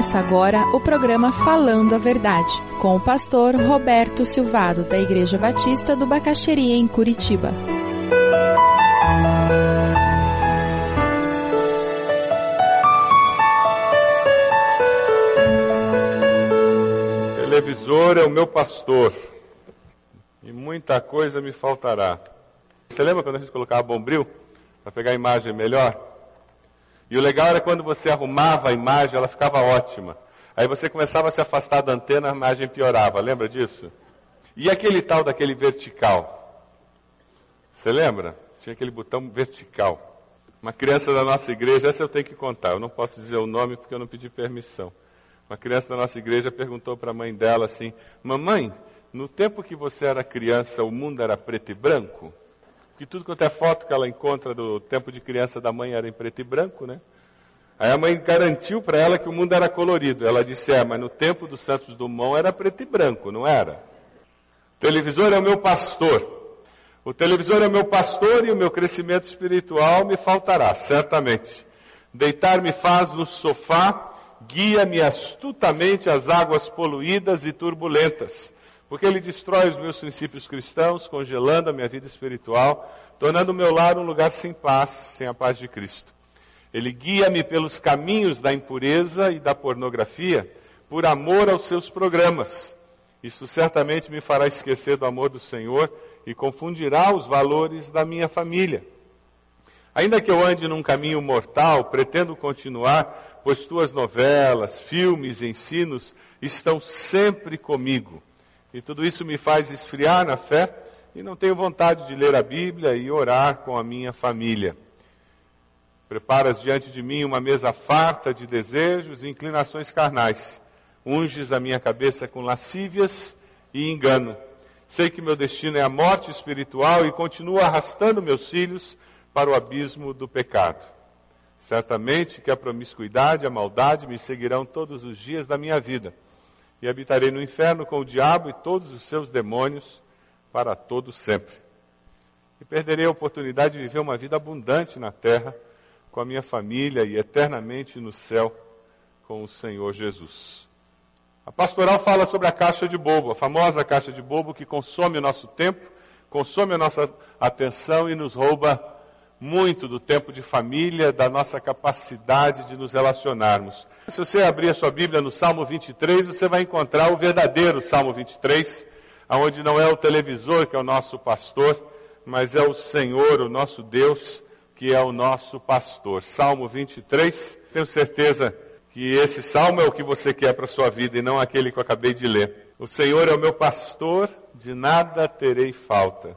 Começa agora o programa Falando a Verdade, com o pastor Roberto Silvado, da Igreja Batista do Bacaxeria, em Curitiba. Televisor é o meu pastor e muita coisa me faltará. Você lembra quando a gente colocava bombril para pegar a imagem melhor? E o legal era quando você arrumava a imagem, ela ficava ótima. Aí você começava a se afastar da antena, a imagem piorava. Lembra disso? E aquele tal daquele vertical? Você lembra? Tinha aquele botão vertical. Uma criança da nossa igreja, essa eu tenho que contar. Eu não posso dizer o nome porque eu não pedi permissão. Uma criança da nossa igreja perguntou para a mãe dela assim: Mamãe, no tempo que você era criança, o mundo era preto e branco? Que tudo quanto é foto que ela encontra do tempo de criança da mãe era em preto e branco, né? Aí a mãe garantiu para ela que o mundo era colorido. Ela disse, é, mas no tempo do Santos Dumont era preto e branco, não era? O televisor é o meu pastor. O televisor é o meu pastor e o meu crescimento espiritual me faltará, certamente. Deitar-me faz no sofá, guia-me astutamente às águas poluídas e turbulentas porque ele destrói os meus princípios cristãos, congelando a minha vida espiritual, tornando o meu lar um lugar sem paz, sem a paz de Cristo. Ele guia-me pelos caminhos da impureza e da pornografia, por amor aos seus programas. Isso certamente me fará esquecer do amor do Senhor e confundirá os valores da minha família. Ainda que eu ande num caminho mortal, pretendo continuar, pois tuas novelas, filmes, ensinos estão sempre comigo e tudo isso me faz esfriar na fé e não tenho vontade de ler a Bíblia e orar com a minha família. Preparas diante de mim uma mesa farta de desejos e inclinações carnais. Unges a minha cabeça com lascívias e engano. Sei que meu destino é a morte espiritual e continuo arrastando meus filhos para o abismo do pecado. Certamente que a promiscuidade e a maldade me seguirão todos os dias da minha vida e habitarei no inferno com o diabo e todos os seus demônios para todo sempre. E perderei a oportunidade de viver uma vida abundante na terra com a minha família e eternamente no céu com o Senhor Jesus. A pastoral fala sobre a caixa de bobo, a famosa caixa de bobo que consome o nosso tempo, consome a nossa atenção e nos rouba muito do tempo de família, da nossa capacidade de nos relacionarmos. Se você abrir a sua Bíblia no Salmo 23, você vai encontrar o verdadeiro Salmo 23, onde não é o televisor que é o nosso pastor, mas é o Senhor, o nosso Deus, que é o nosso pastor. Salmo 23, tenho certeza que esse salmo é o que você quer para a sua vida e não aquele que eu acabei de ler. O Senhor é o meu pastor, de nada terei falta.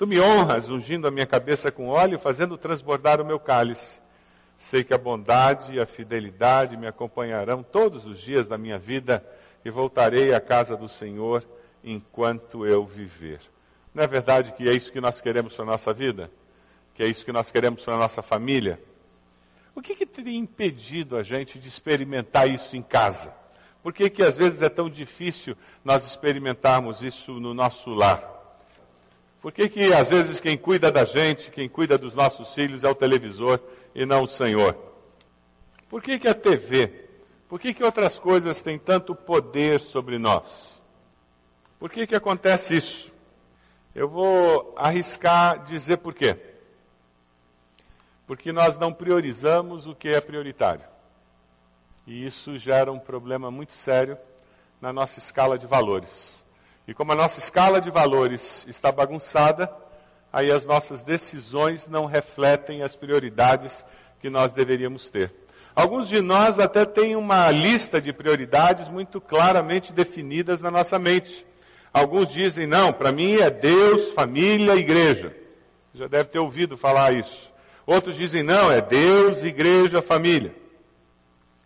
Tu me honras, ungindo a minha cabeça com óleo, fazendo transbordar o meu cálice. Sei que a bondade e a fidelidade me acompanharão todos os dias da minha vida e voltarei à casa do Senhor enquanto eu viver. Não é verdade que é isso que nós queremos para a nossa vida? Que é isso que nós queremos para a nossa família? O que, que teria impedido a gente de experimentar isso em casa? Por que, que às vezes é tão difícil nós experimentarmos isso no nosso lar? Por que, que às vezes quem cuida da gente, quem cuida dos nossos filhos é o televisor e não o Senhor? Por que, que a TV? Por que, que outras coisas têm tanto poder sobre nós? Por que, que acontece isso? Eu vou arriscar dizer por quê. Porque nós não priorizamos o que é prioritário. E isso gera um problema muito sério na nossa escala de valores. E como a nossa escala de valores está bagunçada, aí as nossas decisões não refletem as prioridades que nós deveríamos ter. Alguns de nós até têm uma lista de prioridades muito claramente definidas na nossa mente. Alguns dizem, não, para mim é Deus, família, igreja. Já deve ter ouvido falar isso. Outros dizem, não, é Deus, igreja, família.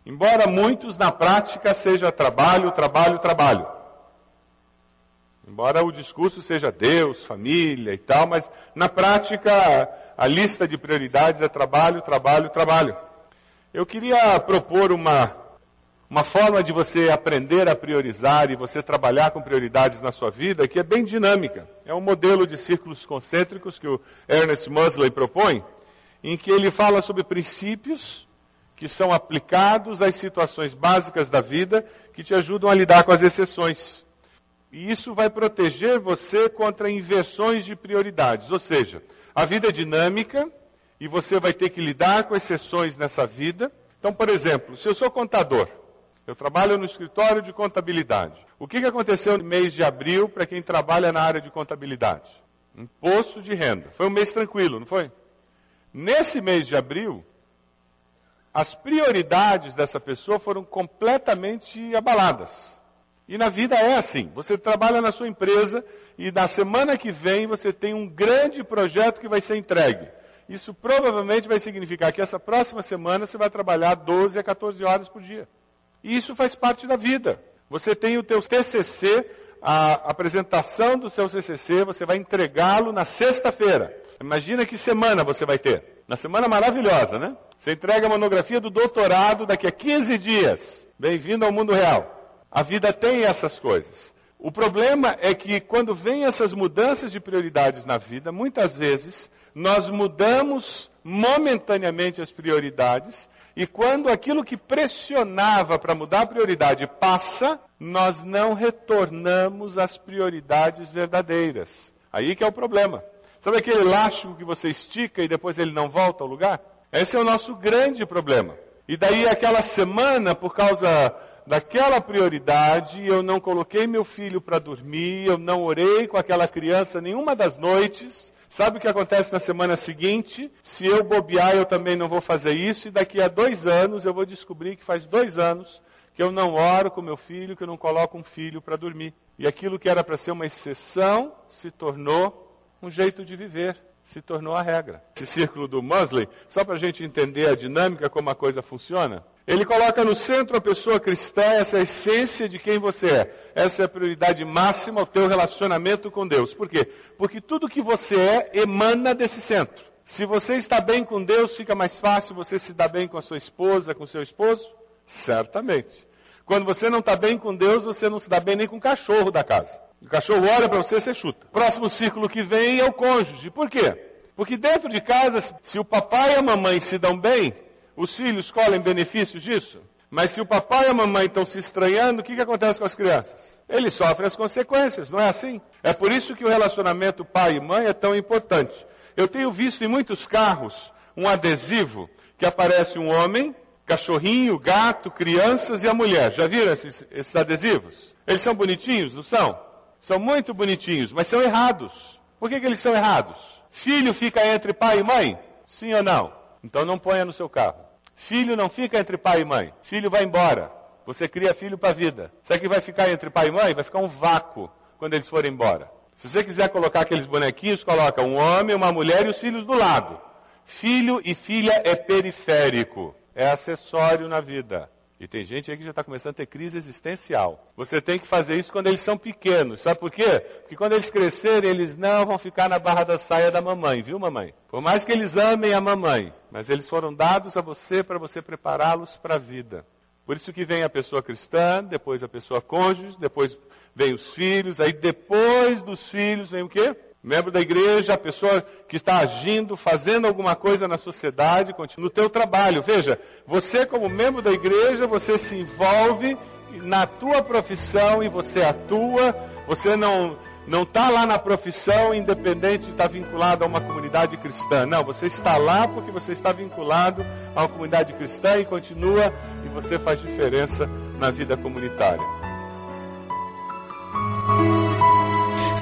Embora muitos na prática seja trabalho, trabalho, trabalho. Embora o discurso seja Deus, família e tal, mas na prática a lista de prioridades é trabalho, trabalho, trabalho. Eu queria propor uma, uma forma de você aprender a priorizar e você trabalhar com prioridades na sua vida que é bem dinâmica. É um modelo de círculos concêntricos que o Ernest Mosley propõe, em que ele fala sobre princípios que são aplicados às situações básicas da vida que te ajudam a lidar com as exceções. E isso vai proteger você contra inversões de prioridades. Ou seja, a vida é dinâmica e você vai ter que lidar com exceções nessa vida. Então, por exemplo, se eu sou contador, eu trabalho no escritório de contabilidade. O que, que aconteceu no mês de abril para quem trabalha na área de contabilidade? Imposto de renda. Foi um mês tranquilo, não foi? Nesse mês de abril, as prioridades dessa pessoa foram completamente abaladas. E na vida é assim. Você trabalha na sua empresa e na semana que vem você tem um grande projeto que vai ser entregue. Isso provavelmente vai significar que essa próxima semana você vai trabalhar 12 a 14 horas por dia. E isso faz parte da vida. Você tem o teu TCC, a apresentação do seu CCC, você vai entregá-lo na sexta-feira. Imagina que semana você vai ter. Na semana maravilhosa, né? Você entrega a monografia do doutorado daqui a 15 dias. Bem-vindo ao mundo real. A vida tem essas coisas. O problema é que quando vem essas mudanças de prioridades na vida, muitas vezes nós mudamos momentaneamente as prioridades e quando aquilo que pressionava para mudar a prioridade passa, nós não retornamos às prioridades verdadeiras. Aí que é o problema. Sabe aquele elástico que você estica e depois ele não volta ao lugar? Esse é o nosso grande problema. E daí aquela semana, por causa daquela prioridade, eu não coloquei meu filho para dormir, eu não orei com aquela criança nenhuma das noites. Sabe o que acontece na semana seguinte? Se eu bobear, eu também não vou fazer isso, e daqui a dois anos eu vou descobrir que faz dois anos que eu não oro com meu filho, que eu não coloco um filho para dormir. E aquilo que era para ser uma exceção se tornou um jeito de viver se tornou a regra. Esse círculo do Mosley, só para a gente entender a dinâmica, como a coisa funciona, ele coloca no centro a pessoa cristã, essa é a essência de quem você é. Essa é a prioridade máxima, o teu relacionamento com Deus. Por quê? Porque tudo que você é emana desse centro. Se você está bem com Deus, fica mais fácil você se dar bem com a sua esposa, com o seu esposo? Certamente. Quando você não está bem com Deus, você não se dá bem nem com o cachorro da casa. O cachorro olha para você, você chuta. Próximo círculo que vem é o cônjuge. Por quê? Porque dentro de casa, se o papai e a mamãe se dão bem, os filhos colhem benefícios disso. Mas se o papai e a mamãe estão se estranhando, o que, que acontece com as crianças? Eles sofrem as consequências, não é assim? É por isso que o relacionamento pai e mãe é tão importante. Eu tenho visto em muitos carros um adesivo que aparece um homem, cachorrinho, gato, crianças e a mulher. Já viram esses, esses adesivos? Eles são bonitinhos, não são? São muito bonitinhos, mas são errados. Por que, que eles são errados? Filho fica entre pai e mãe? Sim ou não? Então não ponha no seu carro. Filho não fica entre pai e mãe. Filho vai embora. Você cria filho para a vida. Será que vai ficar entre pai e mãe? Vai ficar um vácuo quando eles forem embora. Se você quiser colocar aqueles bonequinhos, coloca um homem, uma mulher e os filhos do lado. Filho e filha é periférico, é acessório na vida. E tem gente aí que já está começando a ter crise existencial. Você tem que fazer isso quando eles são pequenos. Sabe por quê? Porque quando eles crescerem, eles não vão ficar na barra da saia da mamãe, viu, mamãe? Por mais que eles amem a mamãe, mas eles foram dados a você para você prepará-los para a vida. Por isso que vem a pessoa cristã, depois a pessoa cônjuge, depois vem os filhos, aí depois dos filhos vem o quê? Membro da igreja, a pessoa que está agindo, fazendo alguma coisa na sociedade, no teu trabalho. Veja, você como membro da igreja, você se envolve na tua profissão e você atua, você não não está lá na profissão independente de estar vinculado a uma comunidade cristã. Não, você está lá porque você está vinculado a uma comunidade cristã e continua e você faz diferença na vida comunitária.